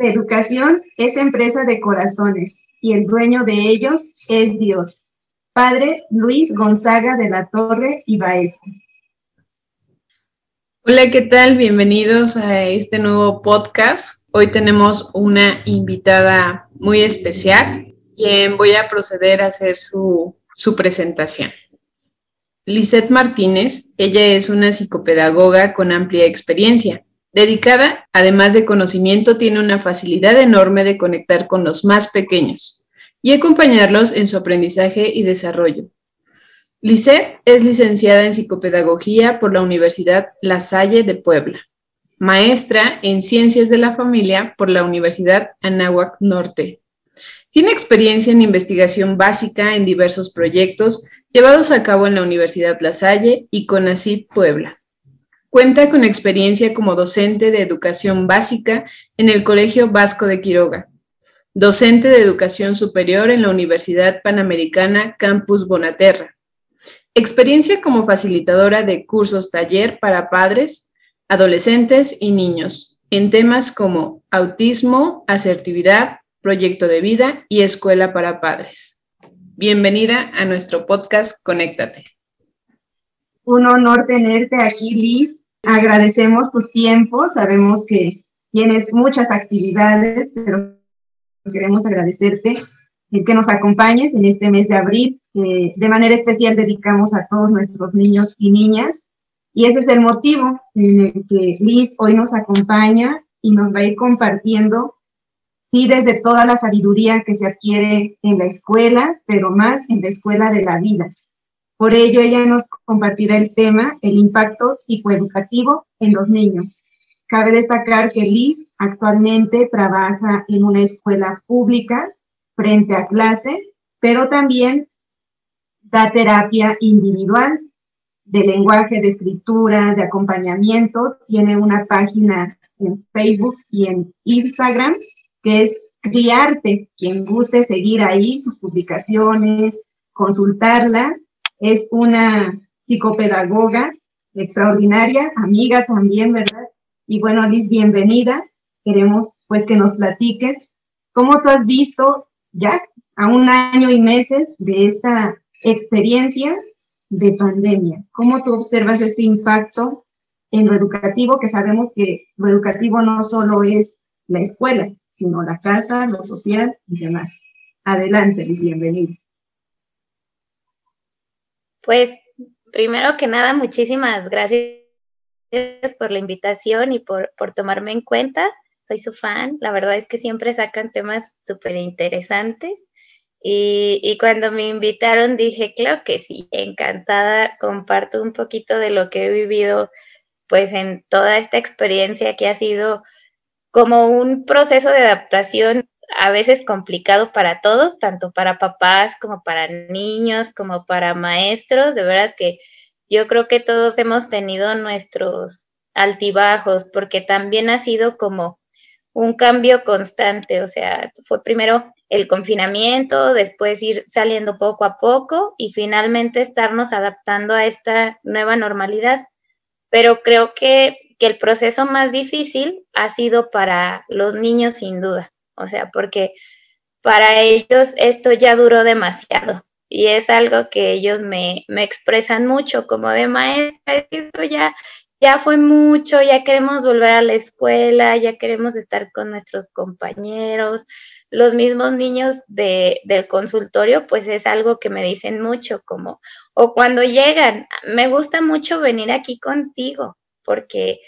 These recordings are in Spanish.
La educación es empresa de corazones y el dueño de ellos es Dios. Padre Luis Gonzaga de la Torre y. Hola, ¿qué tal? Bienvenidos a este nuevo podcast. Hoy tenemos una invitada muy especial, quien voy a proceder a hacer su, su presentación. Lisette Martínez, ella es una psicopedagoga con amplia experiencia. Dedicada, además de conocimiento, tiene una facilidad enorme de conectar con los más pequeños y acompañarlos en su aprendizaje y desarrollo. Lisette es licenciada en psicopedagogía por la Universidad La Salle de Puebla, maestra en ciencias de la familia por la Universidad Anáhuac Norte. Tiene experiencia en investigación básica en diversos proyectos llevados a cabo en la Universidad La Salle y CONACYT Puebla. Cuenta con experiencia como docente de educación básica en el Colegio Vasco de Quiroga, docente de educación superior en la Universidad Panamericana Campus Bonaterra, experiencia como facilitadora de cursos taller para padres, adolescentes y niños en temas como autismo, asertividad, proyecto de vida y escuela para padres. Bienvenida a nuestro podcast Conéctate. Un honor tenerte aquí, Liz. Agradecemos tu tiempo. Sabemos que tienes muchas actividades, pero queremos agradecerte el que nos acompañes en este mes de abril. de manera especial dedicamos a todos nuestros niños y niñas. Y ese es el motivo en el que Liz hoy nos acompaña y nos va a ir compartiendo, sí, desde toda la sabiduría que se adquiere en la escuela, pero más en la escuela de la vida. Por ello, ella nos compartirá el tema, el impacto psicoeducativo en los niños. Cabe destacar que Liz actualmente trabaja en una escuela pública frente a clase, pero también da terapia individual de lenguaje, de escritura, de acompañamiento. Tiene una página en Facebook y en Instagram que es Criarte. Quien guste seguir ahí sus publicaciones, consultarla, es una psicopedagoga extraordinaria, amiga también, ¿verdad? Y bueno, Liz, bienvenida. Queremos pues que nos platiques cómo tú has visto ya a un año y meses de esta experiencia de pandemia. ¿Cómo tú observas este impacto en lo educativo? Que sabemos que lo educativo no solo es la escuela, sino la casa, lo social y demás. Adelante, Liz, bienvenida. Pues primero que nada, muchísimas gracias por la invitación y por, tomarme en cuenta. Soy su fan. La verdad es que siempre sacan temas súper interesantes. Y, y, cuando me invitaron dije, claro que sí, encantada, comparto un poquito de lo que he vivido pues en toda esta experiencia que ha sido como un proceso de adaptación a veces complicado para todos, tanto para papás como para niños, como para maestros. De verdad que yo creo que todos hemos tenido nuestros altibajos, porque también ha sido como un cambio constante, o sea, fue primero el confinamiento, después ir saliendo poco a poco y finalmente estarnos adaptando a esta nueva normalidad. Pero creo que, que el proceso más difícil ha sido para los niños sin duda o sea, porque para ellos esto ya duró demasiado y es algo que ellos me, expresan mucho como de maestra, ya, ya fue mucho, ya queremos volver a la escuela, ya queremos estar con nuestros compañeros. Los mismos niños de, del consultorio, pues es algo que me dicen mucho, como, o cuando llegan, me gusta mucho venir aquí contigo, porque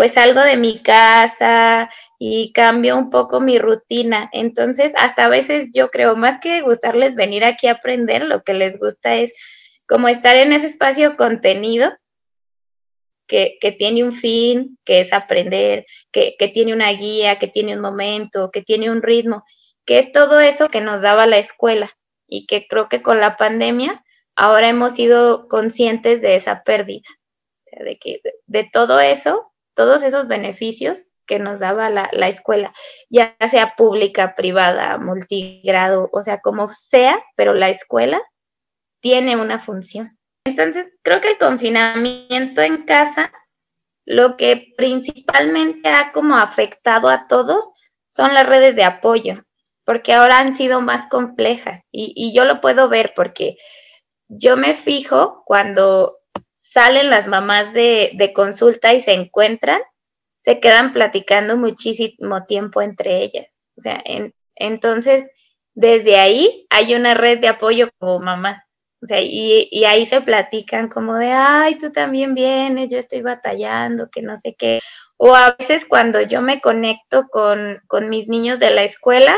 pues salgo de mi casa y cambio un poco mi rutina. Entonces, hasta a veces yo creo, más que gustarles venir aquí a aprender, lo que les gusta es como estar en ese espacio contenido que, tiene un fin, que es aprender, que, que tiene una guía, que tiene un momento, que tiene un ritmo, que es todo eso que nos daba la escuela y que creo que con la pandemia ahora hemos sido conscientes de esa pérdida. O sea, de que de todo eso todos esos beneficios que nos daba la, escuela, ya sea pública, privada, multigrado, o sea, como sea, pero la escuela tiene una función. Entonces, creo que el confinamiento en casa, lo que principalmente ha como afectado a todos son las redes de apoyo, porque ahora han sido más complejas y, yo lo puedo ver porque yo me fijo cuando salen las mamás de, consulta y se encuentran, se quedan platicando muchísimo tiempo entre ellas. O sea, entonces, desde ahí hay una red de apoyo como mamás. O sea, y, y, ahí se platican como de, ay, tú también vienes, yo estoy batallando, que no sé qué. O a veces cuando yo me conecto con, con mis niños de la escuela,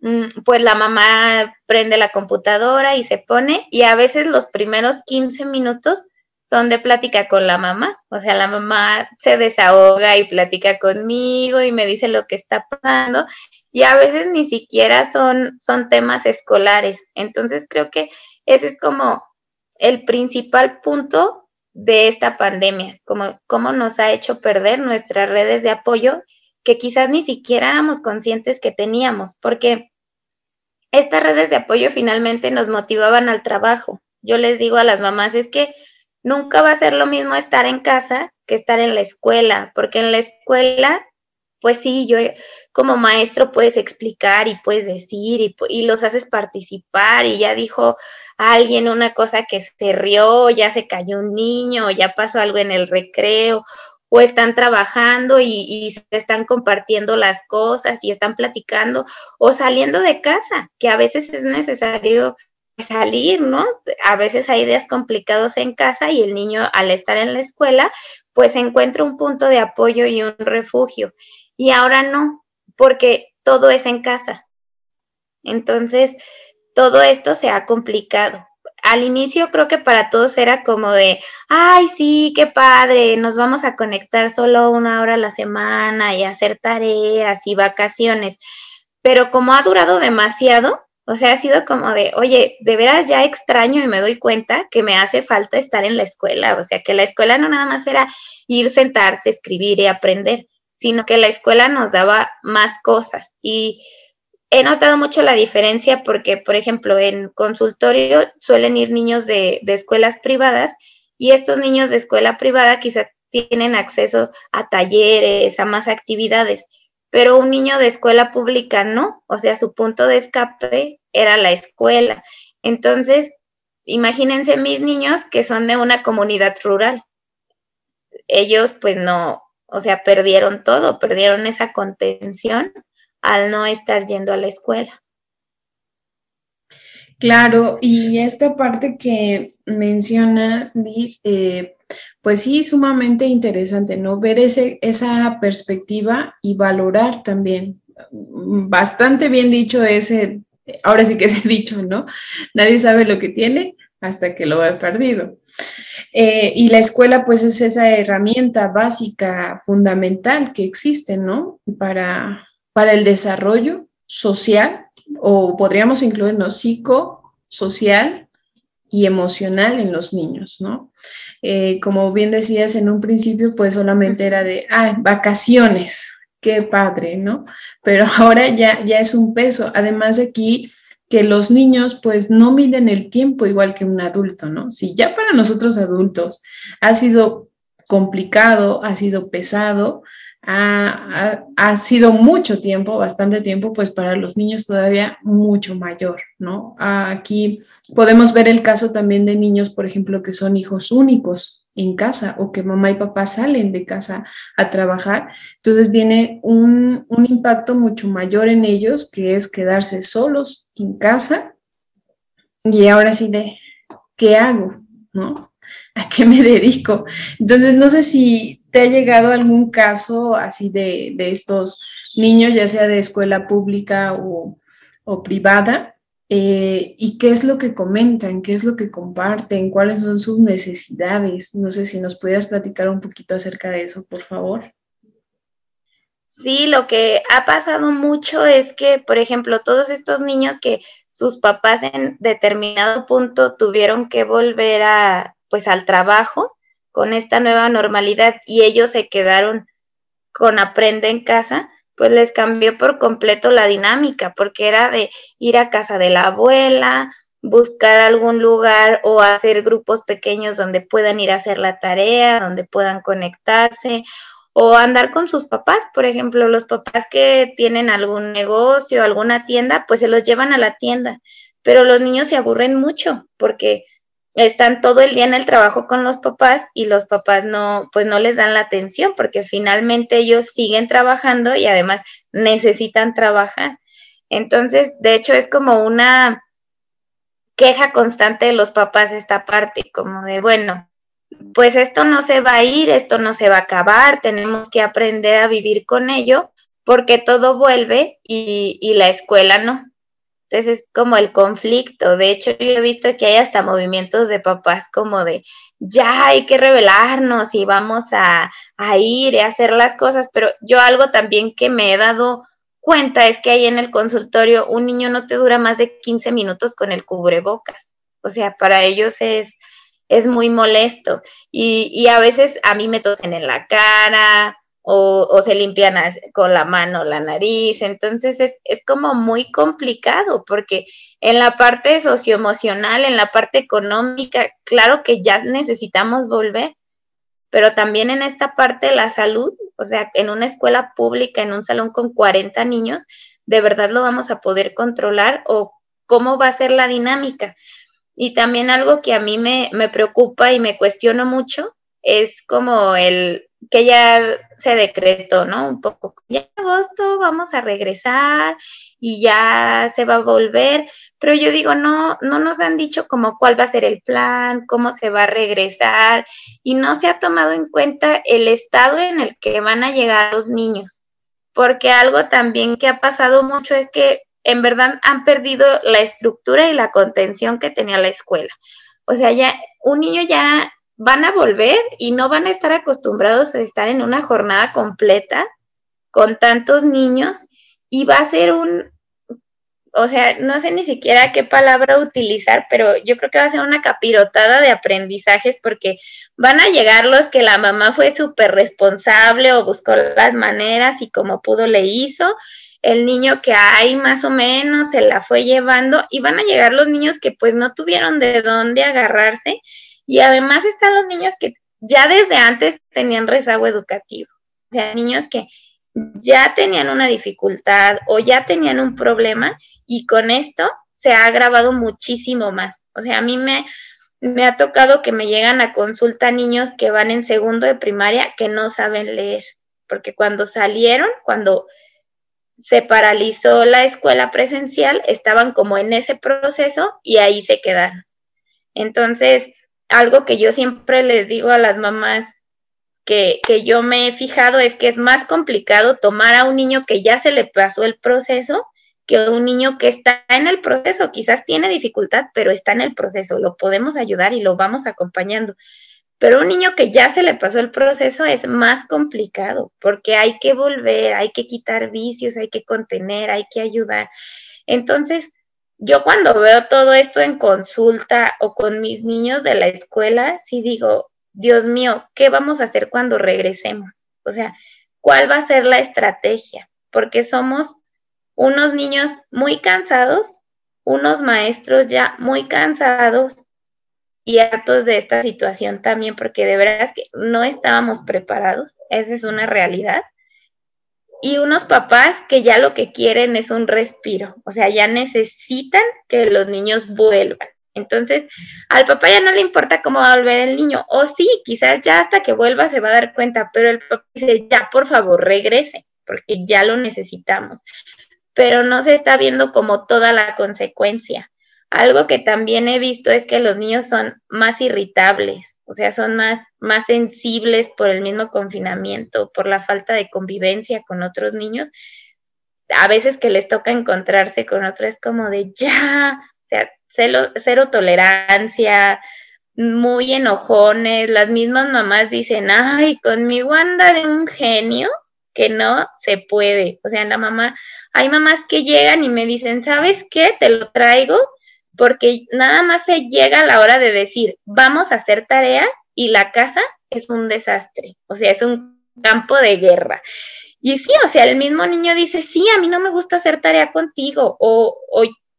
mm, pues la mamá prende la computadora y se pone, y a veces los primeros 15 minutos son de plática con la mamá. O sea, la mamá se desahoga y platica conmigo y me dice lo que está pasando. Y a veces ni siquiera son, son temas escolares. Entonces creo que ese es como el principal punto de esta pandemia, como cómo nos ha hecho perder nuestras redes de apoyo que quizás ni siquiera éramos conscientes que teníamos, porque estas redes de apoyo finalmente nos motivaban al trabajo. Yo les digo a las mamás, es que nunca va a ser lo mismo estar en casa que estar en la escuela, porque en la escuela pues sí, yo como maestro puedes explicar y puedes decir y, los haces participar y ya dijo alguien una cosa que se rió, ya se cayó un niño, ya pasó algo en el recreo, o están trabajando y, y se están compartiendo las cosas y están platicando, o saliendo de casa, que a veces es necesario salir, ¿no? A veces hay días complicados en casa y el niño al estar en la escuela, pues encuentra un punto de apoyo y un refugio y ahora no, porque todo es en casa. Entonces, todo esto se ha complicado. Al inicio creo que para todos era como de, ay, sí, qué padre, nos vamos a conectar solo una hora a la semana y hacer tareas y vacaciones. Pero como ha durado demasiado, o sea, ha sido como de, oye, de veras ya extraño y me doy cuenta que me hace falta estar en la escuela. O sea, que la escuela no nada más era ir, sentarse, escribir y aprender, sino que la escuela nos daba más cosas. Y he notado mucho la diferencia porque, por ejemplo, en consultorio suelen ir niños de, escuelas privadas y estos niños de escuela privada quizá tienen acceso a talleres, a más actividades, pero un niño de escuela pública no, o sea, su punto de escape era la escuela. Entonces, imagínense mis niños que son de una comunidad rural. Ellos pues no, o sea, perdieron todo, perdieron esa contención al no estar yendo a la escuela. Claro, y esta parte que mencionas, Liz, eh, pues sí, sumamente interesante, ¿no? Ver ese, esa perspectiva y valorar también. Bastante bien dicho ese, ahora sí que ese dicho, ¿no? Nadie sabe lo que tiene hasta que lo ha perdido. Eh, y la escuela pues es esa herramienta básica, fundamental que existe, ¿no? Para, para el desarrollo social o podríamos incluirnos psicosocial y emocional en los niños, ¿no? Eh, como bien decías en un principio, pues solamente era de, ah, vacaciones, qué padre, ¿no? Pero ahora ya, ya es un peso. Además aquí que los niños pues no miden el tiempo igual que un adulto, ¿no? Si ya para nosotros adultos ha sido complicado, ha sido pesado, ha, sido mucho tiempo, bastante tiempo, pues para los niños todavía mucho mayor, ¿no? Aquí podemos ver el caso también de niños, por ejemplo, que son hijos únicos en casa o que mamá y papá salen de casa a trabajar. Entonces viene un, un impacto mucho mayor en ellos, que es quedarse solos en casa. Y ahora sí de, ¿qué hago? ¿No? ¿A qué me dedico? Entonces, no sé si ¿Te ha llegado algún caso así de, estos niños, ya sea de escuela pública o, privada? Eh, ¿Y qué es lo que comentan? ¿Qué es lo que comparten? ¿Cuáles son sus necesidades? No sé si nos pudieras platicar un poquito acerca de eso, por favor. Sí, lo que ha pasado mucho es que, por ejemplo, todos estos niños que sus papás en determinado punto tuvieron que volver a, pues, al trabajo, con esta nueva normalidad y ellos se quedaron con aprende en casa, pues les cambió por completo la dinámica, porque era de ir a casa de la abuela, buscar algún lugar o hacer grupos pequeños donde puedan ir a hacer la tarea, donde puedan conectarse, o andar con sus papás, por ejemplo, los papás que tienen algún negocio, alguna tienda, pues se los llevan a la tienda, pero los niños se aburren mucho porque están todo el día en el trabajo con los papás y los papás no, pues no les dan la atención porque finalmente ellos siguen trabajando y además necesitan trabajar. Entonces, de hecho, es como una queja constante de los papás esta parte, como de, bueno, pues esto no se va a ir, esto no se va a acabar, tenemos que aprender a vivir con ello porque todo vuelve y, y la escuela no. Entonces es como el conflicto. De hecho, yo he visto que hay hasta movimientos de papás como de, ya hay que revelarnos y vamos a, a ir y a hacer las cosas. Pero yo algo también que me he dado cuenta es que ahí en el consultorio un niño no te dura más de 15 minutos con el cubrebocas. O sea, para ellos es, es muy molesto. Y, y a veces a mí me tosen en la cara o, se limpian con la mano la nariz. Entonces es, es, como muy complicado porque en la parte socioemocional, en la parte económica, claro que ya necesitamos volver, pero también en esta parte la salud, o sea, en una escuela pública, en un salón con 40 niños, ¿de verdad lo vamos a poder controlar o cómo va a ser la dinámica? Y también algo que a mí me, me preocupa y me cuestiono mucho es como el, que ya se decretó, ¿no? Un poco, ya en agosto vamos a regresar y ya se va a volver, pero yo digo, no, no nos han dicho como cuál va a ser el plan, cómo se va a regresar y no se ha tomado en cuenta el estado en el que van a llegar los niños, porque algo también que ha pasado mucho es que en verdad han perdido la estructura y la contención que tenía la escuela. O sea, ya un niño ya van a volver y no van a estar acostumbrados a estar en una jornada completa con tantos niños y va a ser un, o sea, no sé ni siquiera qué palabra utilizar, pero yo creo que va a ser una capirotada de aprendizajes porque van a llegar los que la mamá fue súper responsable o buscó las maneras y como pudo le hizo, el niño que hay más o menos se la fue llevando y van a llegar los niños que pues no tuvieron de dónde agarrarse y además están los niños que ya desde antes tenían rezago educativo, o sea, niños que ya tenían una dificultad o ya tenían un problema y con esto se ha agravado muchísimo más. O sea, a mí me, me ha tocado que me llegan a consulta niños que van en segundo de primaria que no saben leer, porque cuando salieron, cuando se paralizó la escuela presencial, estaban como en ese proceso y ahí se quedaron. Entonces, algo que yo siempre les digo a las mamás que, que, yo me he fijado es que es más complicado tomar a un niño que ya se le pasó el proceso que un niño que está en el proceso. Quizás tiene dificultad, pero está en el proceso. Lo podemos ayudar y lo vamos acompañando. Pero un niño que ya se le pasó el proceso es más complicado porque hay que volver, hay que quitar vicios, hay que contener, hay que ayudar. Entonces, yo cuando veo todo esto en consulta o con mis niños de la escuela, sí digo, Dios mío, ¿qué vamos a hacer cuando regresemos? O sea, ¿cuál va a ser la estrategia? Porque somos unos niños muy cansados, unos maestros ya muy cansados y hartos de esta situación también, porque de verdad es que no estábamos preparados, esa es una realidad y unos papás que ya lo que quieren es un respiro, o sea, ya necesitan que los niños vuelvan. Entonces, al papá ya no le importa cómo va a volver el niño, o sí, quizás ya hasta que vuelva se va a dar cuenta, pero el papá dice, ya, por favor, regrese, porque ya lo necesitamos. Pero no se está viendo como toda la consecuencia. Algo que también he visto es que los niños son más irritables, o sea, son más, más sensibles por el mismo confinamiento, por la falta de convivencia con otros niños. A veces que les toca encontrarse con otros es como de ya, o sea, cero, tolerancia, muy enojones, las mismas mamás dicen, ay, conmigo anda de un genio que no se puede. O sea, la mamá, hay mamás que llegan y me dicen, ¿sabes qué? Te lo traigo porque nada más se llega a la hora de decir, vamos a hacer tarea y la casa es un desastre, o sea, es un campo de guerra. Y sí, o sea, el mismo niño dice, sí, a mí no me gusta hacer tarea contigo, o,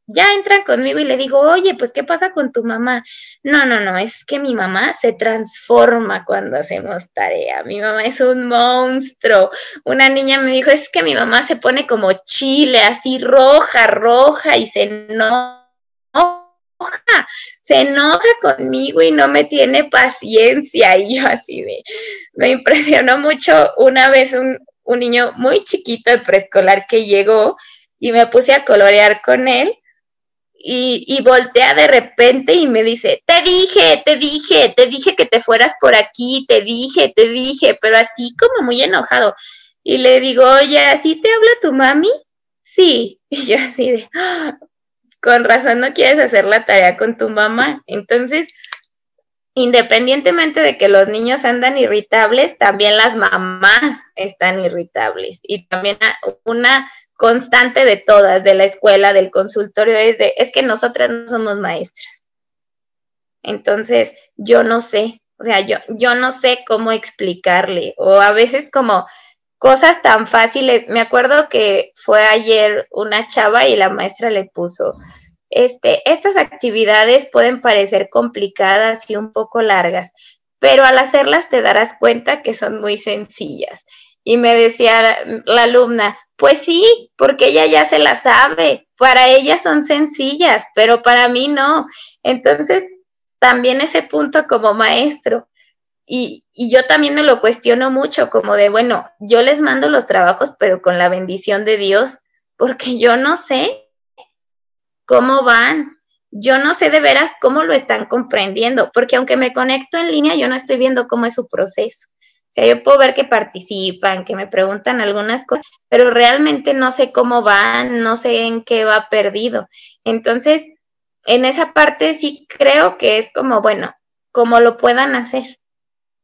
ya entran conmigo y le digo, oye, pues, ¿qué pasa con tu mamá? No, no, no, es que mi mamá se transforma cuando hacemos tarea. Mi mamá es un monstruo. Una niña me dijo, es que mi mamá se pone como chile, así roja, roja y se enoja. Se enoja conmigo y no me tiene paciencia. Y yo así de, me impresionó mucho una vez un, un niño muy chiquito de preescolar que llegó y me puse a colorear con él y, voltea de repente y me dice, te dije, te dije, te dije que te fueras por aquí, te dije, te dije, pero así como muy enojado. Y le digo, oye, ¿así te habla tu mami? Sí. Y yo así de, con razón no quieres hacer la tarea con tu mamá. Entonces, independientemente de que los niños andan irritables, también las mamás están irritables. Y también una constante de todas, de la escuela, del consultorio, es, de, es que nosotras no somos maestras. Entonces, yo no sé, o sea, yo, yo no sé cómo explicarle, o a veces como cosas tan fáciles. Me acuerdo que fue ayer una chava y la maestra le puso, este, estas actividades pueden parecer complicadas y un poco largas, pero al hacerlas te darás cuenta que son muy sencillas. Y me decía la alumna, pues sí, porque ella ya se la sabe. Para ella son sencillas, pero para mí no. Entonces, también ese punto como maestro. Y, y, yo también me lo cuestiono mucho, como de, bueno, yo les mando los trabajos, pero con la bendición de Dios, porque yo no sé cómo van. Yo no sé de veras cómo lo están comprendiendo, porque aunque me conecto en línea, yo no estoy viendo cómo es su proceso. O sea, yo puedo ver que participan, que me preguntan algunas cosas, pero realmente no sé cómo van, no sé en qué va perdido. Entonces, en esa parte sí creo que es como, bueno, como lo puedan hacer.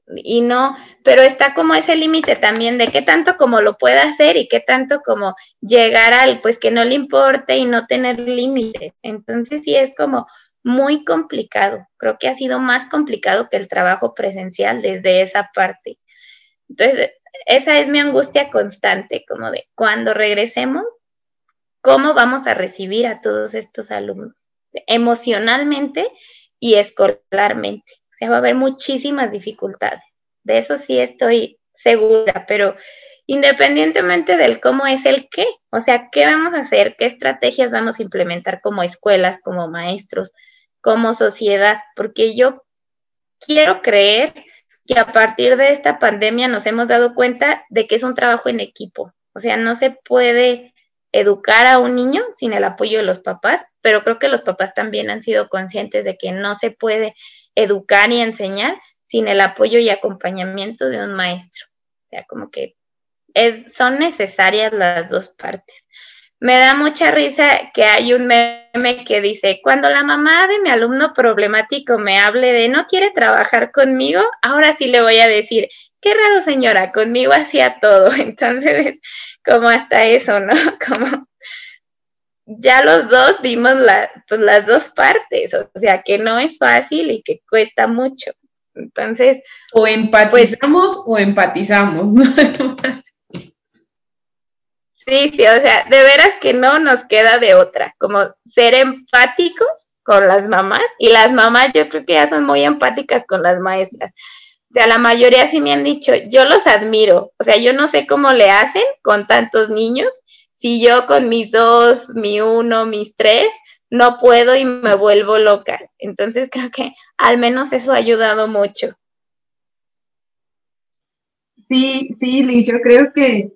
Y no, pero está como ese límite también de qué tanto como lo pueda hacer y qué tanto como llegar al, pues que no le importe y no tener límite. Entonces sí es como muy complicado. Creo que ha sido más complicado que el trabajo presencial desde esa parte. Entonces, esa es mi angustia constante, como de cuando regresemos, ¿cómo vamos a recibir a todos estos alumnos? Emocionalmente y escolarmente. O sea, va a haber muchísimas dificultades. De eso sí estoy segura, pero independientemente del cómo es el qué, o sea, qué vamos a hacer, qué estrategias vamos a implementar como escuelas, como maestros, como sociedad, porque yo quiero creer que a partir de esta pandemia nos hemos dado cuenta de que es un trabajo en equipo. O sea, no se puede educar a un niño sin el apoyo de los papás, pero creo que los papás también han sido conscientes de que no se puede educar y enseñar sin el apoyo y acompañamiento de un maestro. O sea, como que es, son necesarias las dos partes. Me da mucha risa que hay un meme que dice, cuando la mamá de mi alumno problemático me hable de no quiere trabajar conmigo, ahora sí le voy a decir, qué raro señora, conmigo hacía todo. Entonces, como hasta eso, ¿no? Como ya los dos vimos pues, las dos partes, o sea, que no es fácil y que cuesta mucho. Entonces... O empatizamos o empatizamos, ¿no? Sí, sí, o sea, de veras que no nos queda de otra, como ser empáticos con las mamás y las mamás yo creo que ya son muy empáticas con las maestras. O sea, la mayoría sí me han dicho, yo los admiro, o sea, yo no sé cómo le hacen con tantos niños, si yo con mis dos, mi uno, mis tres, no puedo y me vuelvo loca. Entonces creo que al menos eso ha ayudado mucho. Sí, sí, Liz, yo creo que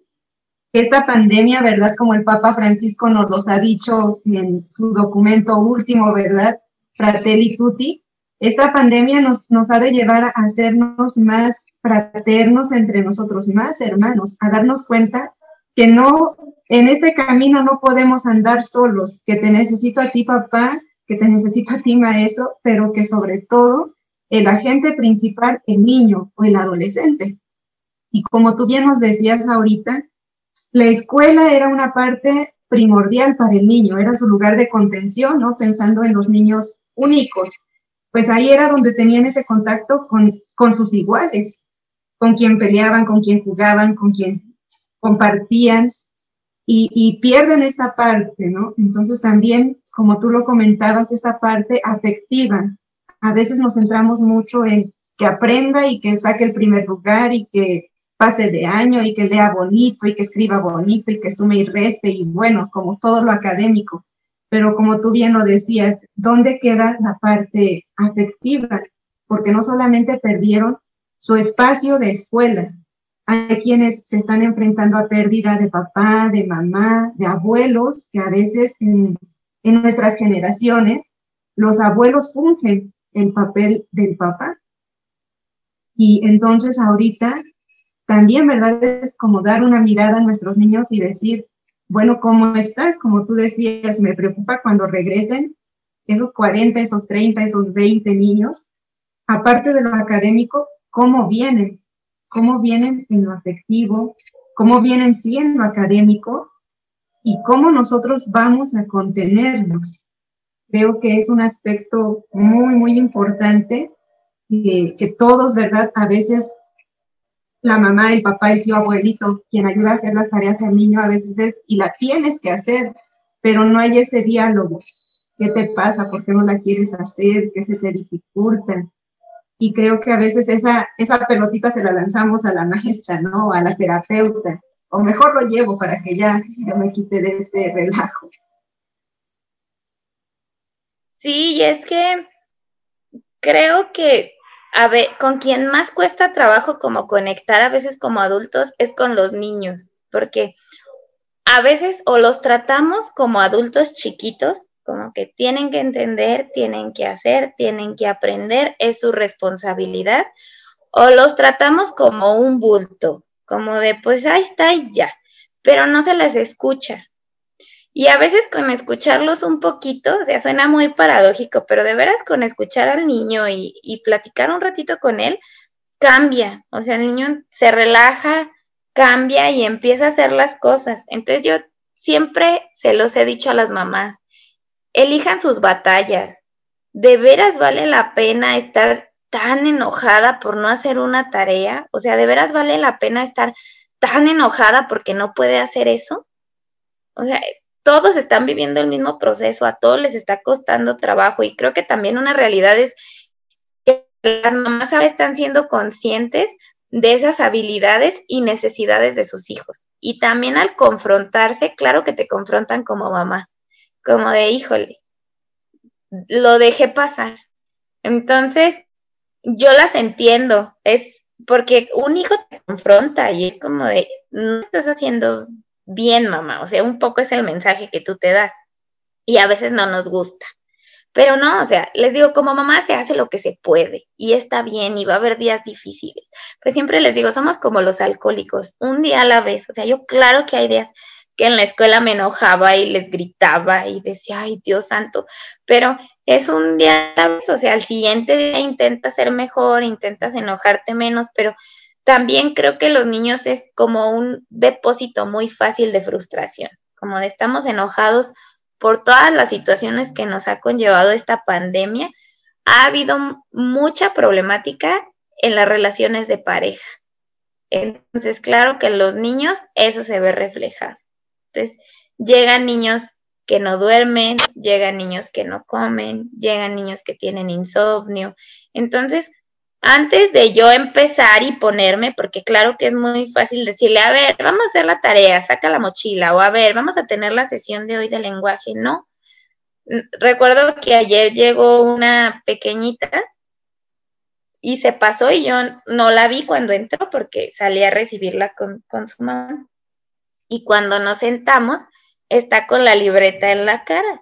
esta pandemia, ¿verdad? Como el Papa Francisco nos los ha dicho en su documento último, ¿verdad? Fratelli Tutti, esta pandemia nos, nos ha de llevar a hacernos más fraternos entre nosotros, más hermanos, a darnos cuenta que no, en este camino no podemos andar solos, que te necesito a ti, papá, que te necesito a ti, maestro, pero que sobre todo el agente principal, el niño o el adolescente. Y como tú bien nos decías ahorita, la escuela era una parte primordial para el niño, era su lugar de contención, ¿no? Pensando en los niños únicos. Pues ahí era donde tenían ese contacto con, con sus iguales, con quien peleaban, con quien jugaban, con quien compartían. Y, pierden esta parte, ¿no? Entonces también, como tú lo comentabas, esta parte afectiva. A veces nos centramos mucho en que aprenda y que saque el primer lugar y que pase de año y que lea bonito y que escriba bonito y que sume y reste y bueno, como todo lo académico. Pero como tú bien lo decías, ¿dónde queda la parte afectiva? Porque no solamente perdieron su espacio de escuela, hay quienes se están enfrentando a pérdida de papá, de mamá, de abuelos, que a veces en, nuestras generaciones los abuelos fungen el papel del papá. Y entonces ahorita también, ¿verdad? Es como dar una mirada a nuestros niños y decir, bueno, ¿cómo estás? Como tú decías, me preocupa cuando regresen esos 40, esos 30, esos 20 niños, aparte de lo académico, ¿cómo vienen? Cómo vienen en lo afectivo, cómo vienen sí en lo académico y cómo nosotros vamos a contenerlos. Creo que es un aspecto muy, muy importante que, que todos, ¿verdad? A veces la mamá, el papá, el tío, abuelito, quien ayuda a hacer las tareas al niño, a veces es, y la tienes que hacer, pero no hay ese diálogo. ¿Qué te pasa? ¿Por qué no la quieres hacer? ¿Qué se te dificulta? Y creo que a veces esa, esa pelotita se la lanzamos a la maestra, ¿no? A la terapeuta. O mejor lo llevo para que ya, me quite de este relajo. Sí, y es que creo que a ver, con quien más cuesta trabajo como conectar a veces como adultos es con los niños, porque a veces o los tratamos como adultos chiquitos como que tienen que entender, tienen que hacer, tienen que aprender, es su responsabilidad, o los tratamos como un bulto, como de pues ahí está y ya, pero no se les escucha. Y a veces con escucharlos un poquito, o sea, suena muy paradójico, pero de veras con escuchar al niño y, y platicar un ratito con él, cambia, o sea, el niño se relaja, cambia y empieza a hacer las cosas. Entonces yo siempre se los he dicho a las mamás, elijan sus batallas. ¿De veras vale la pena estar tan enojada por no hacer una tarea? O sea, ¿de veras vale la pena estar tan enojada porque no puede hacer eso? O sea, todos están viviendo el mismo proceso, a todos les está costando trabajo y creo que también una realidad es que las mamás ahora están siendo conscientes de esas habilidades y necesidades de sus hijos. Y también al confrontarse, claro que te confrontan como mamá, como de, híjole, lo dejé pasar. Entonces, yo las entiendo, es porque un hijo te confronta y es como de, no estás haciendo bien, mamá, o sea, un poco es el mensaje que tú te das y a veces no nos gusta. Pero no, o sea, les digo, como mamá se hace lo que se puede y está bien y va a haber días difíciles. Pues siempre les digo, somos como los alcohólicos, un día a la vez. O sea, yo claro que hay días que en la escuela me enojaba y les gritaba y decía, ay, Dios santo, pero es un día, o sea, al siguiente día intentas ser mejor, intentas enojarte menos, pero también creo que los niños es como un depósito muy fácil de frustración, como estamos enojados por todas las situaciones que nos ha conllevado esta pandemia. Ha habido mucha problemática en las relaciones de pareja. Entonces, claro que los niños eso se ve reflejado. Llegan niños que no duermen, llegan niños que no comen, llegan niños que tienen insomnio. Entonces, antes de yo empezar y ponerme, porque claro que es muy fácil decirle, a ver, vamos a hacer la tarea, saca la mochila, o a ver, vamos a tener la sesión de hoy de lenguaje, no. Recuerdo que ayer llegó una pequeñita y se pasó y yo no la vi cuando entró porque salí a recibirla con, con su mamá. Y cuando nos sentamos, está con la libreta en la cara.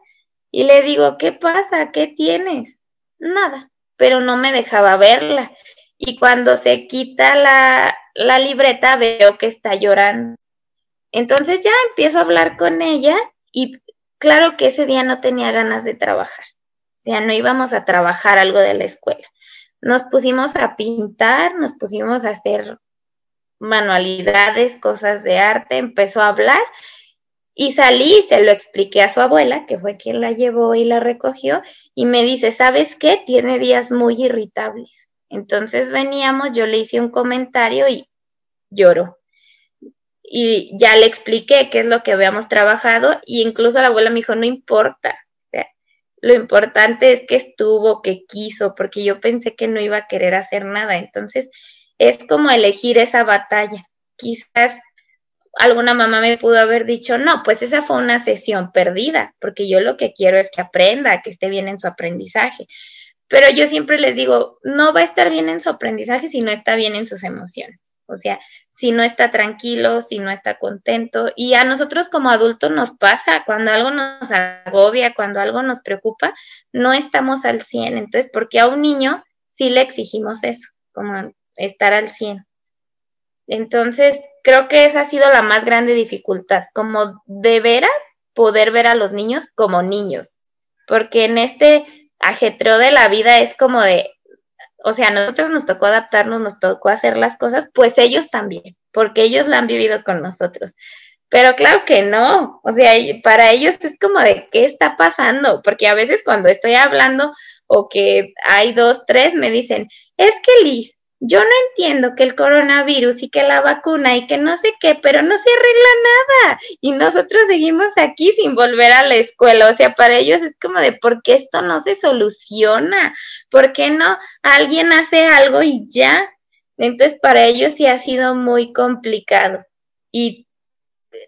Y le digo, ¿qué pasa? ¿Qué tienes? Nada, pero no me dejaba verla. Y cuando se quita la, la libreta, veo que está llorando. Entonces ya empiezo a hablar con ella y claro que ese día no tenía ganas de trabajar. O sea, no íbamos a trabajar algo de la escuela. Nos pusimos a pintar, nos pusimos a hacer manualidades, cosas de arte, empezó a hablar y salí y se lo expliqué a su abuela, que fue quien la llevó y la recogió, y me dice, ¿sabes qué? Tiene días muy irritables. Entonces veníamos, yo le hice un comentario y lloró. y ya le expliqué qué es lo que habíamos trabajado y incluso la abuela me dijo, no importa, lo importante es que estuvo, que quiso, porque yo pensé que no iba a querer hacer nada. Entonces, es como elegir esa batalla. Quizás alguna mamá me pudo haber dicho, no, pues esa fue una sesión perdida, porque yo lo que quiero es que aprenda, que esté bien en su aprendizaje. Pero yo siempre les digo, no va a estar bien en su aprendizaje si no está bien en sus emociones. O sea, si no está tranquilo, si no está contento. Y a nosotros como adultos nos pasa, cuando algo nos agobia, cuando algo nos preocupa, no estamos al 100. Entonces, porque a un niño sí le exigimos eso, como estar al 100. Entonces, creo que esa ha sido la más grande dificultad, como de veras poder ver a los niños como niños. Porque en este ajetreo de la vida es como de, o sea, a nosotros nos tocó adaptarnos, nos tocó hacer las cosas, pues ellos también, porque ellos la han vivido con nosotros. Pero claro que no, o sea, para ellos es como de qué está pasando, porque a veces cuando estoy hablando o que hay dos, tres, me dicen, es que Liz, yo no entiendo que el coronavirus y que la vacuna y que no sé qué, pero no se arregla nada. Y nosotros seguimos aquí sin volver a la escuela. O sea, para ellos es como de, ¿por qué esto no se soluciona? ¿Por qué no alguien hace algo y ya? Entonces, para ellos sí ha sido muy complicado. Y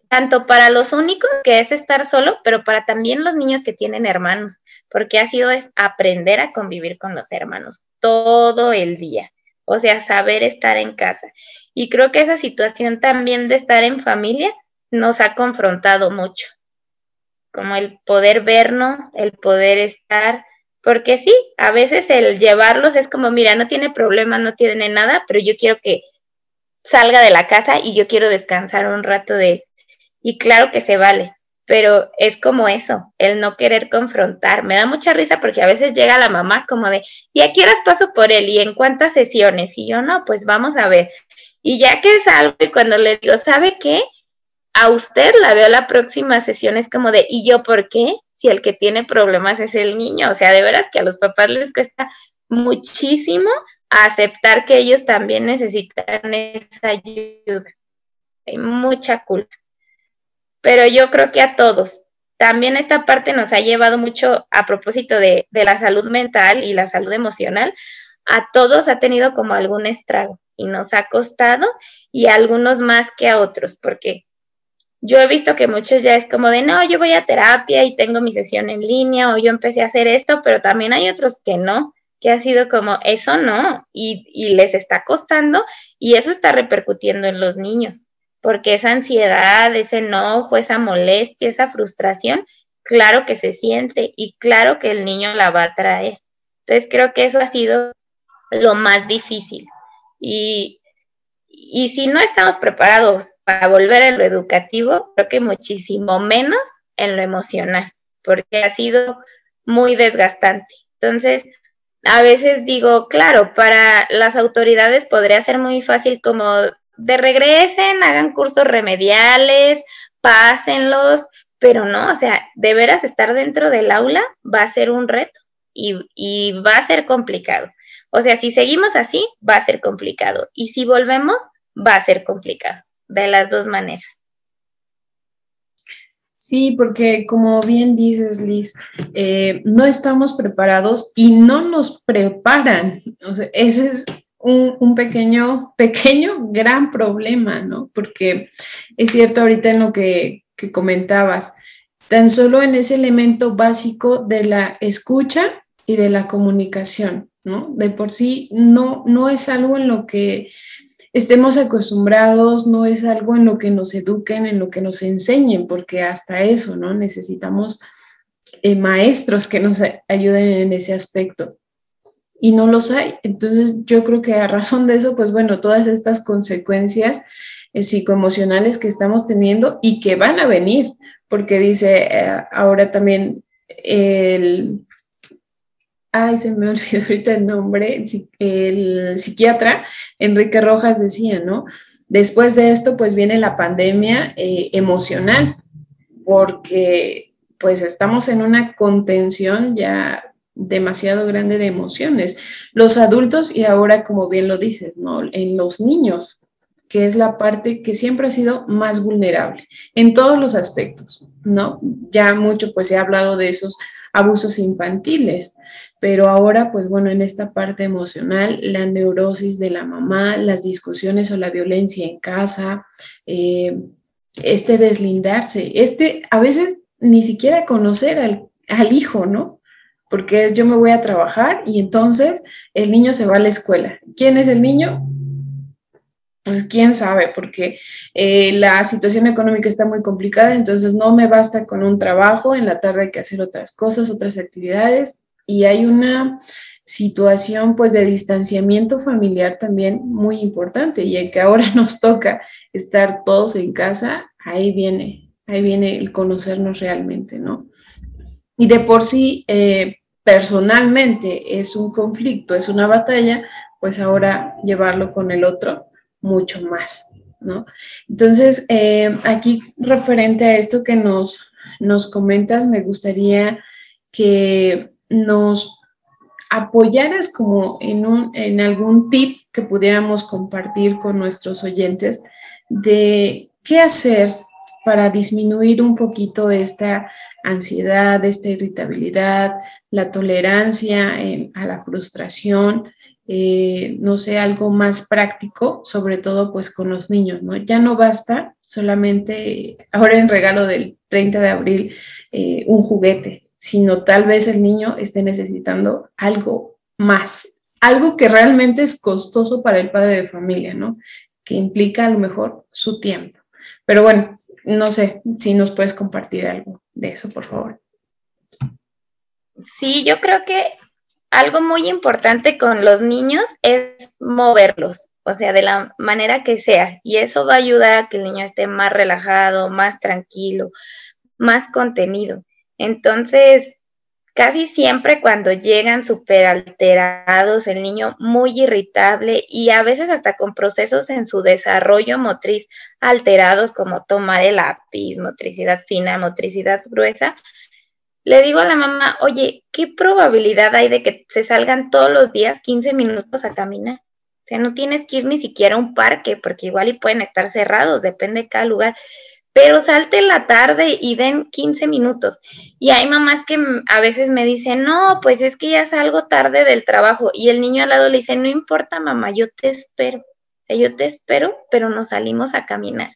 tanto para los únicos, que es estar solo, pero para también los niños que tienen hermanos, porque ha sido aprender a convivir con los hermanos todo el día o sea, saber estar en casa. Y creo que esa situación también de estar en familia nos ha confrontado mucho, como el poder vernos, el poder estar, porque sí, a veces el llevarlos es como, mira, no tiene problema, no tiene nada, pero yo quiero que salga de la casa y yo quiero descansar un rato de. Y claro que se vale, pero es como eso, el no querer confrontar. Me da mucha risa porque a veces llega la mamá como de, ¿y a qué horas paso por él? ¿Y en cuántas sesiones? Y yo, no, pues vamos a ver. Y ya que salgo y cuando le digo, ¿sabe qué? A usted la veo la próxima sesión, es como de, ¿y yo por qué? Si el que tiene problemas es el niño. O sea, de veras que a los papás les cuesta muchísimo aceptar que ellos también necesitan esa ayuda. Hay mucha culpa pero yo creo que a todos. También esta parte nos ha llevado mucho a propósito de, la salud mental y la salud emocional. A todos ha tenido como algún estrago y nos ha costado y a algunos más que a otros, porque yo he visto que muchos ya es como de, no, yo voy a terapia y tengo mi sesión en línea o yo empecé a hacer esto, pero también hay otros que no, que ha sido como, eso no, y, y les está costando y eso está repercutiendo en los niños porque esa ansiedad, ese enojo, esa molestia, esa frustración, claro que se siente y claro que el niño la va a traer. Entonces creo que eso ha sido lo más difícil. Y, y si no estamos preparados para volver a lo educativo, creo que muchísimo menos en lo emocional, porque ha sido muy desgastante. Entonces, a veces digo, claro, para las autoridades podría ser muy fácil como de regresen, hagan cursos remediales, pásenlos, pero no, o sea, de veras estar dentro del aula va a ser un reto y, va a ser complicado. O sea, si seguimos así, va a ser complicado. Y si volvemos, va a ser complicado, de las dos maneras. Sí, porque como bien dices, Liz, eh, no estamos preparados y no nos preparan. O sea, ese es un, pequeño, pequeño, gran problema, ¿no? Porque es cierto ahorita en lo que, que comentabas, tan solo en ese elemento básico de la escucha y de la comunicación, ¿no? De por sí no, no es algo en lo que estemos acostumbrados, no es algo en lo que nos eduquen, en lo que nos enseñen, porque hasta eso, ¿no? Necesitamos eh, maestros que nos ayuden en ese aspecto y no los hay. Entonces yo creo que a razón de eso, pues bueno, todas estas consecuencias eh, psicoemocionales que estamos teniendo y que van a venir, porque dice eh, ahora también el, ay, se me olvidó ahorita el nombre, el, psiquiatra Enrique Rojas decía, ¿no? Después de esto, pues viene la pandemia eh, emocional, porque pues estamos en una contención ya demasiado grande de emociones. Los adultos y ahora, como bien lo dices, ¿no? En los niños. que es la parte que siempre ha sido más vulnerable en todos los aspectos, ¿no? Ya mucho pues ha hablado de esos abusos infantiles, pero ahora pues bueno, en esta parte emocional, la neurosis de la mamá, las discusiones o la violencia en casa, eh, este deslindarse, este a veces ni siquiera conocer al, al hijo, ¿no? Porque es yo me voy a trabajar y entonces el niño se va a la escuela. ¿Quién es el niño? pues quién sabe, porque eh, la situación económica está muy complicada, entonces no me basta con un trabajo, en la tarde hay que hacer otras cosas, otras actividades, y hay una situación pues de distanciamiento familiar también muy importante, y en que ahora nos toca estar todos en casa, ahí viene, ahí viene el conocernos realmente, ¿no? Y de por sí, eh, personalmente es un conflicto, es una batalla, pues ahora llevarlo con el otro mucho más, ¿no? Entonces, eh, aquí referente a esto que nos, nos comentas, me gustaría que nos apoyaras como en, un, en algún tip que pudiéramos compartir con nuestros oyentes de qué hacer para disminuir un poquito esta ansiedad, esta irritabilidad, la tolerancia a la frustración eh, no sé, algo más práctico, sobre todo pues con los niños, ¿no? Ya no basta solamente, ahora en regalo del 30 de abril, eh, un juguete, sino tal vez el niño esté necesitando algo más, algo que realmente es costoso para el padre de familia, ¿no? Que implica a lo mejor su tiempo. Pero bueno, no sé si nos puedes compartir algo de eso, por favor. Sí, yo creo que algo muy importante con los niños es moverlos, o sea, de la manera que sea. Y eso va a ayudar a que el niño esté más relajado, más tranquilo, más contenido. Entonces, casi siempre cuando llegan súper alterados, el niño muy irritable y a veces hasta con procesos en su desarrollo motriz alterados como tomar el lápiz, motricidad fina, motricidad gruesa, le digo a la mamá, oye, ¿qué probabilidad hay de que se salgan todos los días 15 minutos a caminar? O sea, no tienes que ir ni siquiera a un parque, porque igual y pueden estar cerrados, depende de cada lugar. Pero salte en la tarde y den 15 minutos. Y hay mamás que a veces me dicen, no, pues es que ya salgo tarde del trabajo. Y el niño al lado le dice, no importa, mamá, yo te espero. O sea, yo te espero, pero nos salimos a caminar.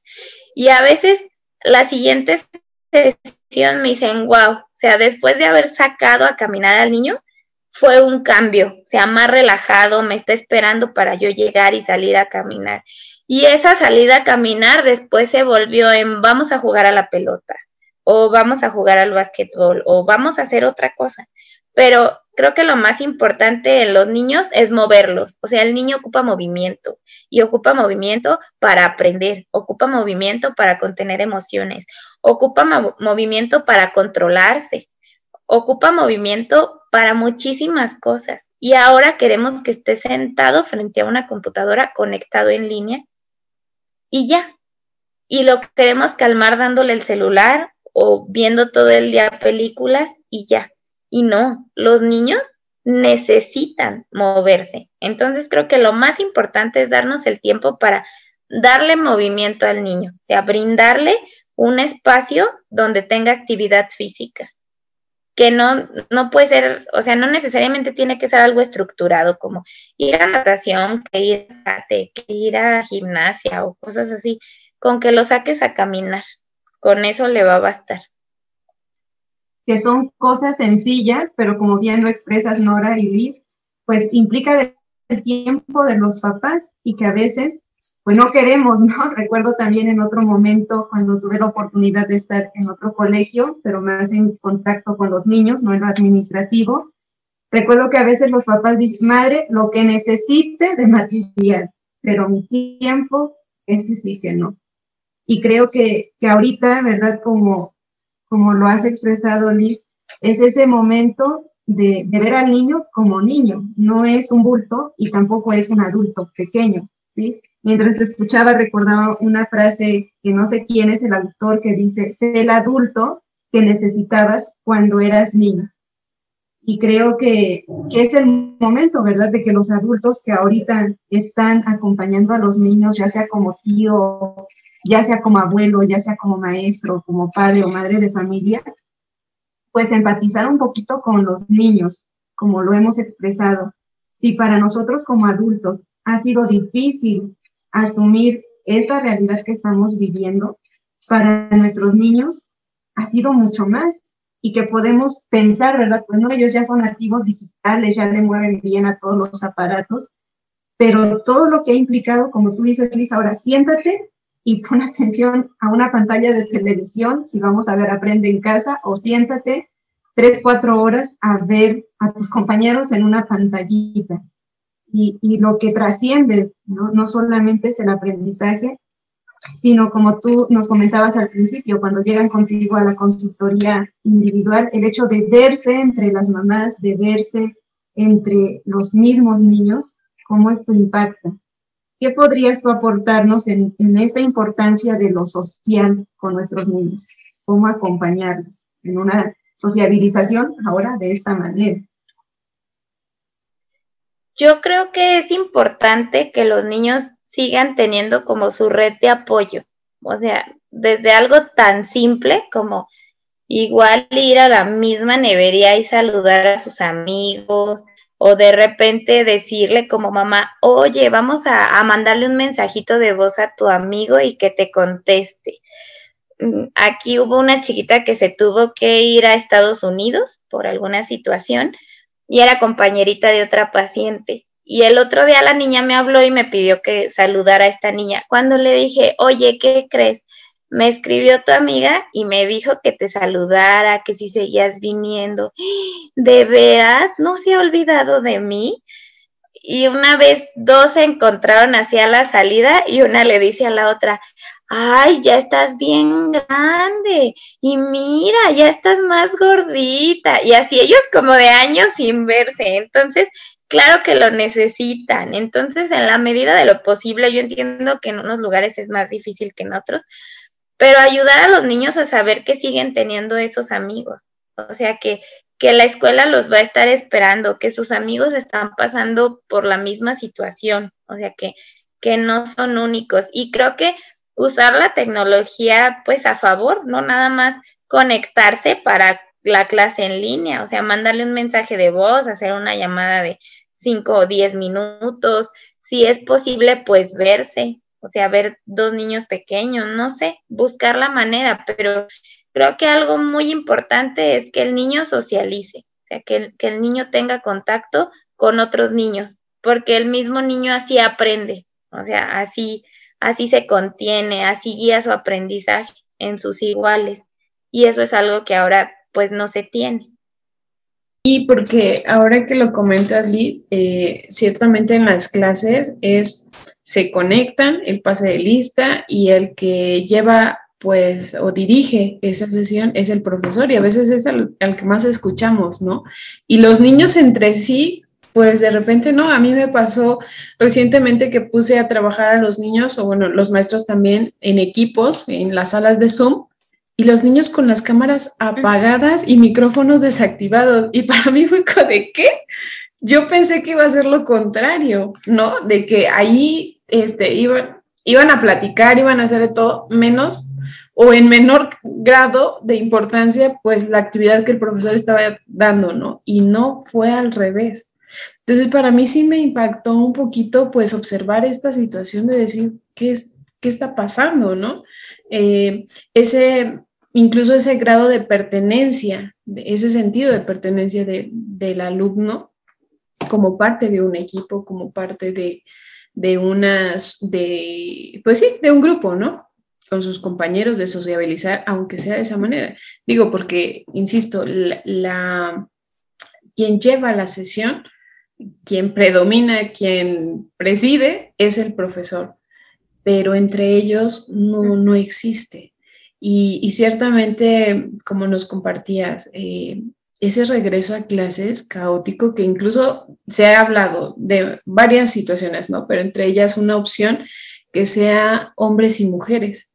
Y a veces las siguientes me dicen, wow, o sea, después de haber sacado a caminar al niño, fue un cambio, o sea, más relajado, me está esperando para yo llegar y salir a caminar. Y esa salida a caminar después se volvió en vamos a jugar a la pelota, o vamos a jugar al básquetbol, o vamos a hacer otra cosa. Pero creo que lo más importante en los niños es moverlos. O sea, el niño ocupa movimiento y ocupa movimiento para aprender, ocupa movimiento para contener emociones, ocupa movimiento para controlarse, ocupa movimiento para muchísimas cosas. Y ahora queremos que esté sentado frente a una computadora conectado en línea y ya. Y lo queremos calmar dándole el celular o viendo todo el día películas y ya. Y no, los niños necesitan moverse. Entonces creo que lo más importante es darnos el tiempo para darle movimiento al niño, o sea, brindarle un espacio donde tenga actividad física, que no, no puede ser, o sea, no necesariamente tiene que ser algo estructurado como ir a natación, que ir a, que ir a gimnasia o cosas así, con que lo saques a caminar, con eso le va a bastar. Que son cosas sencillas, pero como bien lo expresas Nora y Liz, pues implica el tiempo de los papás y que a veces pues no queremos, ¿no? Recuerdo también en otro momento cuando tuve la oportunidad de estar en otro colegio, pero más en contacto con los niños, no en lo administrativo. Recuerdo que a veces los papás dicen, madre, lo que necesite de material, pero mi tiempo, ese sí que no. Y creo que, que ahorita, ¿verdad? Como, como lo has expresado, Liz, es ese momento de, de ver al niño como niño, no es un bulto y tampoco es un adulto pequeño, ¿sí? Mientras te escuchaba, recordaba una frase que no sé quién es el autor que dice, sé el adulto que necesitabas cuando eras niño. Y creo que, que, es el momento, ¿verdad?, de que los adultos que ahorita están acompañando a los niños, ya sea como tío, ya sea como abuelo, ya sea como maestro, como padre o madre de familia, pues empatizar un poquito con los niños, como lo hemos expresado. Si para nosotros como adultos ha sido difícil asumir esta realidad que estamos viviendo, para nuestros niños ha sido mucho más y que podemos pensar, ¿verdad? Pues no, ellos ya son activos digitales, ya le mueven bien a todos los aparatos, pero todo lo que ha implicado, como tú dices, Liz, ahora siéntate y pon atención a una pantalla de televisión, si vamos a ver Aprende en casa, o siéntate tres, cuatro horas a ver a tus compañeros en una pantallita. Y, lo que trasciende, ¿no? no solamente es el aprendizaje, sino como tú nos comentabas al principio, cuando llegan contigo a la consultoría individual, el hecho de verse entre las mamás, de verse entre los mismos niños, cómo esto impacta. ¿Qué podrías tú aportarnos en, en esta importancia de lo social con nuestros niños? ¿Cómo acompañarlos en una sociabilización ahora de esta manera? Yo creo que es importante que los niños sigan teniendo como su red de apoyo. O sea, desde algo tan simple como igual ir a la misma nevería y saludar a sus amigos o de repente decirle como mamá, oye, vamos a, a mandarle un mensajito de voz a tu amigo y que te conteste. Mm, aquí hubo una chiquita que se tuvo que ir a Estados Unidos por alguna situación y era compañerita de otra paciente. Y el otro día la niña me habló y me pidió que saludara a esta niña. Cuando le dije, oye, ¿qué crees? Me escribió tu amiga y me dijo que te saludara, que si seguías viniendo. ¿De veras? ¿No se ha olvidado de mí? Y una vez dos se encontraron hacia la salida y una le dice a la otra, ay, ya estás bien grande y mira, ya estás más gordita. Y así ellos como de años sin verse. Entonces, claro que lo necesitan. Entonces, en la medida de lo posible, yo entiendo que en unos lugares es más difícil que en otros, pero ayudar a los niños a saber que siguen teniendo esos amigos. O sea, que, que la escuela los va a estar esperando, que sus amigos están pasando por la misma situación, o sea, que, que no son únicos. Y creo que usar la tecnología pues a favor, no nada más conectarse para la clase en línea, o sea, mandarle un mensaje de voz, hacer una llamada de 5 o 10 minutos, si es posible, pues verse, o sea, ver dos niños pequeños, no sé, buscar la manera, pero creo que algo muy importante es que el niño socialice, que, que el niño tenga contacto con otros niños, porque el mismo niño así aprende, o sea, así, así se contiene, así guía su aprendizaje en sus iguales. Y eso es algo que ahora pues no se tiene. Y porque ahora que lo comentas, Liz, eh, ciertamente en las clases es, se conectan, el pase de lista y el que lleva pues o dirige esa sesión es el profesor y a veces es el, que más escuchamos, ¿no? Y los niños entre sí, pues de repente, ¿no? A mí me pasó recientemente que puse a trabajar a los niños, o bueno, los maestros también en equipos, en las salas de Zoom, y los niños con las cámaras apagadas y micrófonos desactivados. Y para mí fue de qué? Yo pensé que iba a ser lo contrario, ¿no? De que ahí este, iban, iban a platicar, iban a hacer todo menos o en menor grado de importancia, pues la actividad que el profesor estaba dando, ¿no? Y no fue al revés. Entonces, para mí sí me impactó un poquito, pues, observar esta situación de decir, ¿qué, es, qué está pasando, no? Eh, ese incluso ese grado de pertenencia, ese sentido de pertenencia del alumno como parte de un equipo, como parte de, de unas, de, pues sí, de un grupo, ¿no? Con sus compañeros, de sociabilizar, aunque sea de esa manera. Digo, porque, insisto, la, quien lleva la sesión, quien predomina, quien preside, es el profesor, pero entre ellos no, no existe y, ciertamente, como nos compartías, eh, ese regreso a clases caótico que incluso se ha hablado de varias situaciones, ¿no? Pero entre ellas una opción que sea hombres y mujeres.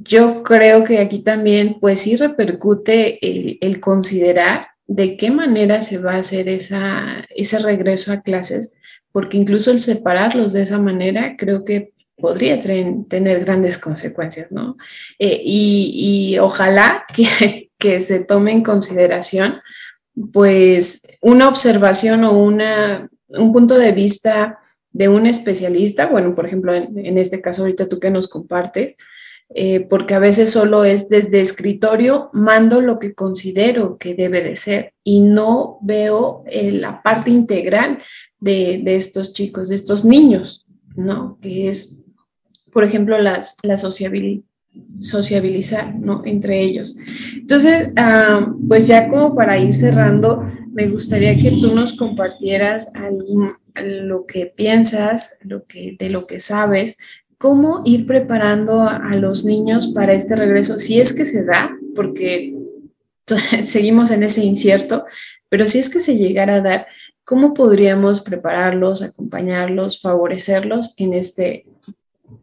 Yo creo que aquí también, pues sí repercute el, considerar de qué manera se va a hacer esa, ese regreso a clases, porque incluso el separarlos de esa manera creo que podría tener grandes consecuencias, ¿no? Eh, y, ojalá que, que, se tome en consideración, pues, una observación o una, un punto de vista de un especialista, bueno, por ejemplo, en, en este caso ahorita tú que nos compartes, eh, porque a veces solo es desde escritorio, mando lo que considero que debe de ser y no veo eh, la parte integral de, de, estos chicos, de estos niños, ¿no? Que es, por ejemplo, las, la sociabilizar, ¿no? Entre ellos. Entonces, ah, pues ya como para ir cerrando, me gustaría que tú nos compartieras lo que piensas, lo que, de lo que sabes cómo ir preparando a los niños para este regreso, si es que se da, porque seguimos en ese incierto, pero si es que se llegara a dar, ¿cómo podríamos prepararlos, acompañarlos, favorecerlos en este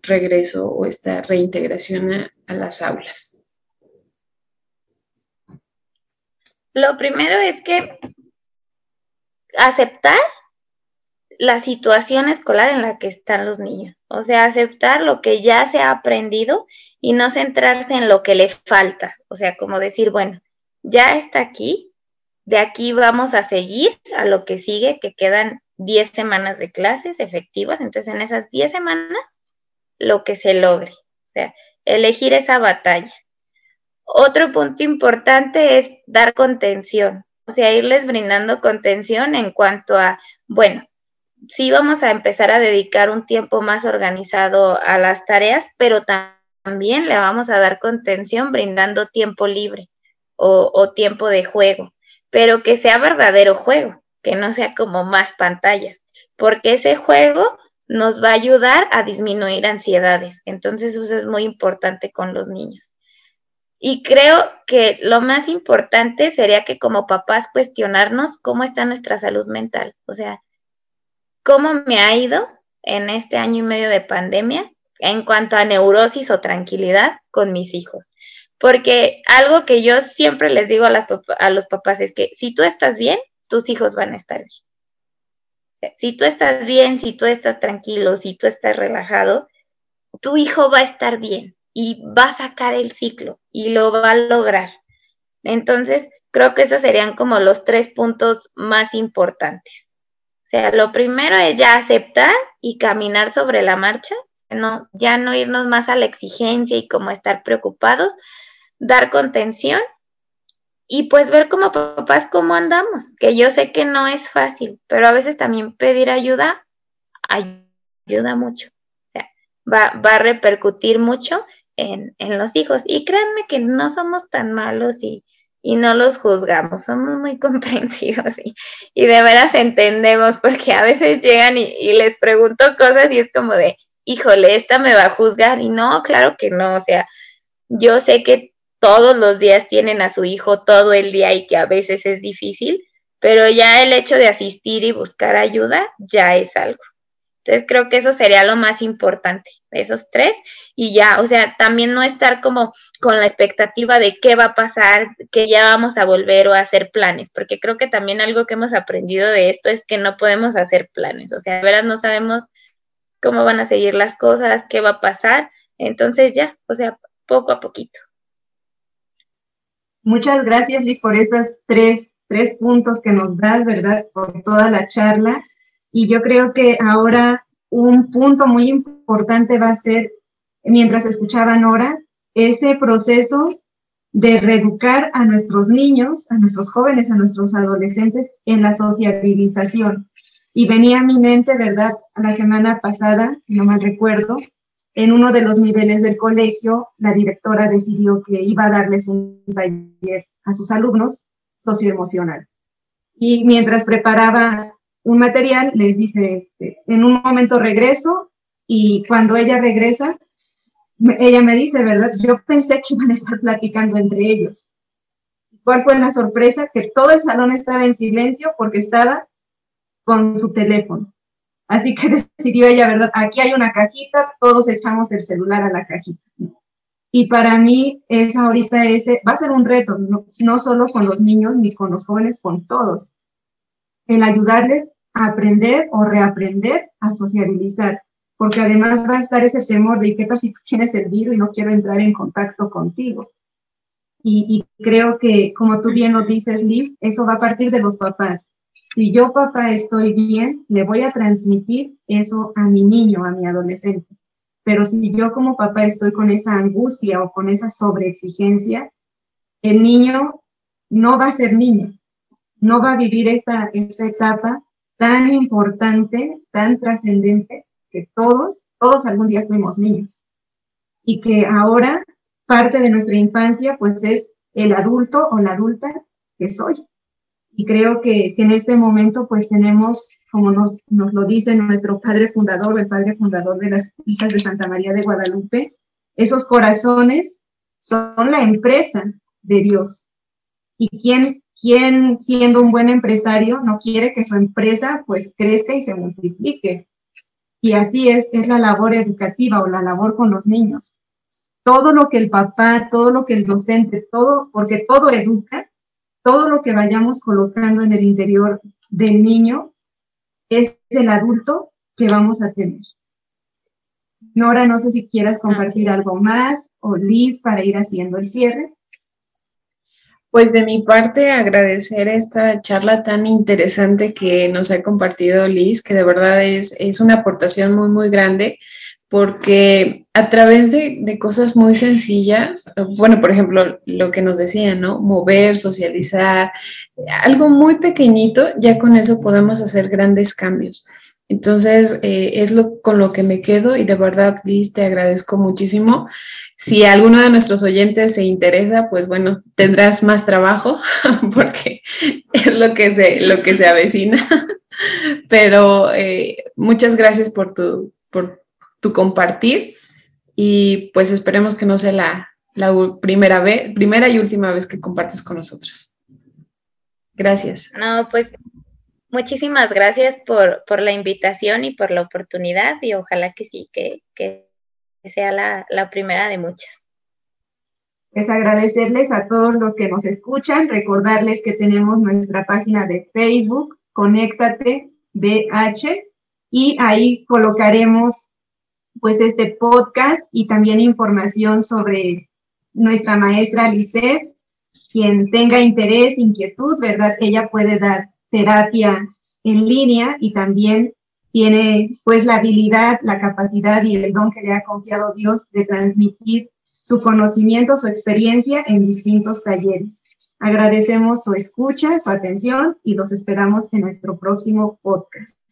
regreso o esta reintegración a, a las aulas? Lo primero es que aceptar la situación escolar en la que están los niños. O sea, aceptar lo que ya se ha aprendido y no centrarse en lo que le falta. O sea, como decir, bueno, ya está aquí, de aquí vamos a seguir a lo que sigue, que quedan 10 semanas de clases efectivas. Entonces, en esas 10 semanas, lo que se logre. O sea, elegir esa batalla. Otro punto importante es dar contención. O sea, irles brindando contención en cuanto a, bueno, sí vamos a empezar a dedicar un tiempo más organizado a las tareas, pero también le vamos a dar contención brindando tiempo libre o, tiempo de juego, pero que sea verdadero juego, que no sea como más pantallas, porque ese juego nos va a ayudar a disminuir ansiedades. Entonces eso es muy importante con los niños. Y creo que lo más importante sería que como papás cuestionarnos cómo está nuestra salud mental. O sea, cómo me ha ido en este año y medio de pandemia en cuanto a neurosis o tranquilidad con mis hijos. Porque algo que yo siempre les digo a, a los papás es que si tú estás bien, tus hijos van a estar bien. Si tú estás bien, si tú estás tranquilo, si tú estás relajado, tu hijo va a estar bien y va a sacar el ciclo y lo va a lograr. Entonces, creo que esos serían como los tres puntos más importantes. O sea, lo primero es ya aceptar y caminar sobre la marcha, no, ya no irnos más a la exigencia y como estar preocupados, dar contención y pues ver como papás cómo andamos, que yo sé que no es fácil, pero a veces también pedir ayuda ayuda mucho. O sea, va, va a repercutir mucho en, en, los hijos. Y créanme que no somos tan malos y, y no los juzgamos, somos muy comprensivos y, de veras entendemos porque a veces llegan y, les pregunto cosas y es como de, híjole, esta me va a juzgar y no, claro que no, o sea, yo sé que todos los días tienen a su hijo todo el día y que a veces es difícil, pero ya el hecho de asistir y buscar ayuda ya es algo. Entonces creo que eso sería lo más importante, esos tres, y ya, o sea, también no estar como con la expectativa de qué va a pasar, que ya vamos a volver o a hacer planes, porque creo que también algo que hemos aprendido de esto es que no podemos hacer planes, o sea, de veras no sabemos cómo van a seguir las cosas, qué va a pasar, entonces ya, o sea, poco a poquito. Muchas gracias, Liz, por estos tres, tres puntos que nos das, ¿verdad? Por toda la charla. Y yo creo que ahora un punto muy importante va a ser, mientras escuchaban ahora, ese proceso de reeducar a nuestros niños, a nuestros jóvenes, a nuestros adolescentes en la sociabilización. Y venía a mi mente, ¿verdad? La semana pasada, si no mal recuerdo, en uno de los niveles del colegio, la directora decidió que iba a darles un taller a sus alumnos socioemocional. Y mientras preparaba un material, les dice, este, en un momento regreso y cuando ella regresa, ella me dice, ¿verdad? Yo pensé que iban a estar platicando entre ellos. ¿Cuál fue la sorpresa? Que todo el salón estaba en silencio porque estaba con su teléfono. Así que decidió ella, ¿verdad? Aquí hay una cajita, todos echamos el celular a la cajita. Y para mí es ahorita ese, va a ser un reto, no solo con los niños ni con los jóvenes, con todos, el ayudarles aprender o reaprender a sociabilizar, porque además va a estar ese temor de qué tal si tienes el virus y no quiero entrar en contacto contigo. Y, y, creo que, como tú bien lo dices, Liz, eso va a partir de los papás. Si yo, papá, estoy bien, le voy a transmitir eso a mi niño, a mi adolescente. Pero si yo como papá estoy con esa angustia o con esa sobreexigencia, el niño no va a ser niño, no va a vivir esta, esta etapa tan importante, tan trascendente, que todos, todos algún día fuimos niños. Y que ahora parte de nuestra infancia, pues es el adulto o la adulta que soy. Y creo que, en este momento, pues tenemos, como nos, nos lo dice nuestro padre fundador, el padre fundador de las hijas de Santa María de Guadalupe, esos corazones son la empresa de Dios. ¿Y quién ¿Quién siendo un buen empresario no quiere que su empresa pues crezca y se multiplique? Y así es, es la labor educativa o la labor con los niños. Todo lo que el papá, todo lo que el docente, todo, porque todo educa, todo lo que vayamos colocando en el interior del niño es el adulto que vamos a tener. Nora, no sé si quieras compartir algo más o Liz para ir haciendo el cierre. Pues de mi parte, agradecer esta charla tan interesante que nos ha compartido Liz, que de verdad es, es una aportación muy, muy grande, porque a través de, de, cosas muy sencillas, bueno, por ejemplo, lo que nos decían, ¿no? Mover, socializar, algo muy pequeñito, ya con eso podemos hacer grandes cambios. Entonces, eh, es lo con lo que me quedo y de verdad, Liz, te agradezco muchísimo. Si alguno de nuestros oyentes se interesa, pues bueno, tendrás más trabajo porque es lo que se, lo que se avecina. Pero eh, muchas gracias por tu, por tu compartir y pues esperemos que no sea la, la primera vez, primera y última vez que compartes con nosotros. Gracias. No, pues muchísimas gracias por, por, la invitación y por la oportunidad y ojalá que sí, que, que sea la, la, primera de muchas. Es agradecerles a todos los que nos escuchan, recordarles que tenemos nuestra página de Facebook, Conéctate DH, y ahí colocaremos pues este podcast y también información sobre nuestra maestra Lisette, quien tenga interés, inquietud, ¿verdad? Ella puede dar terapia en línea y también tiene pues la habilidad, la capacidad y el don que le ha confiado Dios de transmitir su conocimiento, su experiencia en distintos talleres. Agradecemos su escucha, su atención y los esperamos en nuestro próximo podcast.